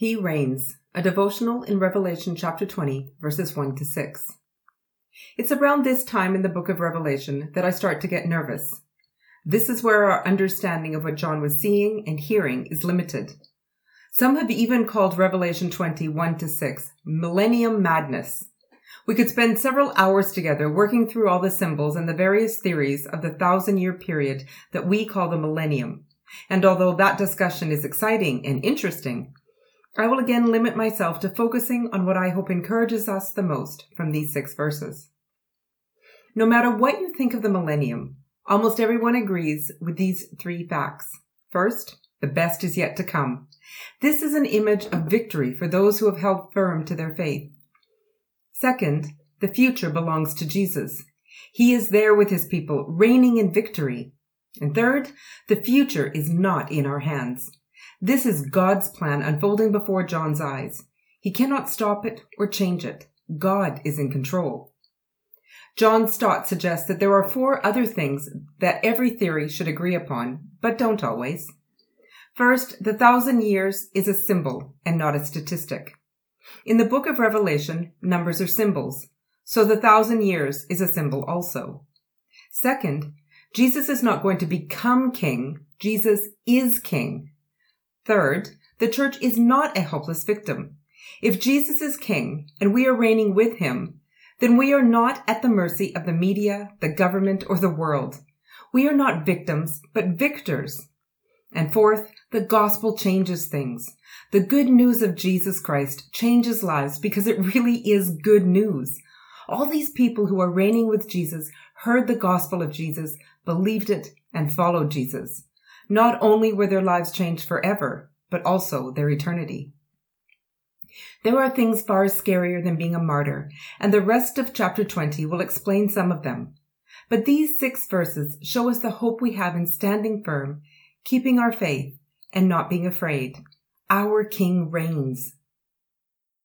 He reigns, a devotional in Revelation chapter 20, verses 1 to 6. It's around this time in the book of Revelation that I start to get nervous. This is where our understanding of what John was seeing and hearing is limited. Some have even called Revelation 20, 1 to 6 millennium madness. We could spend several hours together working through all the symbols and the various theories of the thousand year period that we call the millennium. And although that discussion is exciting and interesting, I will again limit myself to focusing on what I hope encourages us the most from these six verses. No matter what you think of the millennium, almost everyone agrees with these three facts. First, the best is yet to come. This is an image of victory for those who have held firm to their faith. Second, the future belongs to Jesus. He is there with his people, reigning in victory. And third, the future is not in our hands. This is God's plan unfolding before John's eyes. He cannot stop it or change it. God is in control. John Stott suggests that there are four other things that every theory should agree upon, but don't always. First, the thousand years is a symbol and not a statistic. In the book of Revelation, numbers are symbols, so the thousand years is a symbol also. Second, Jesus is not going to become king, Jesus is king. Third, the church is not a helpless victim. If Jesus is king and we are reigning with him, then we are not at the mercy of the media, the government, or the world. We are not victims, but victors. And fourth, the gospel changes things. The good news of Jesus Christ changes lives because it really is good news. All these people who are reigning with Jesus heard the gospel of Jesus, believed it, and followed Jesus. Not only were their lives changed forever, but also their eternity. There are things far scarier than being a martyr, and the rest of chapter 20 will explain some of them. But these six verses show us the hope we have in standing firm, keeping our faith, and not being afraid. Our King reigns.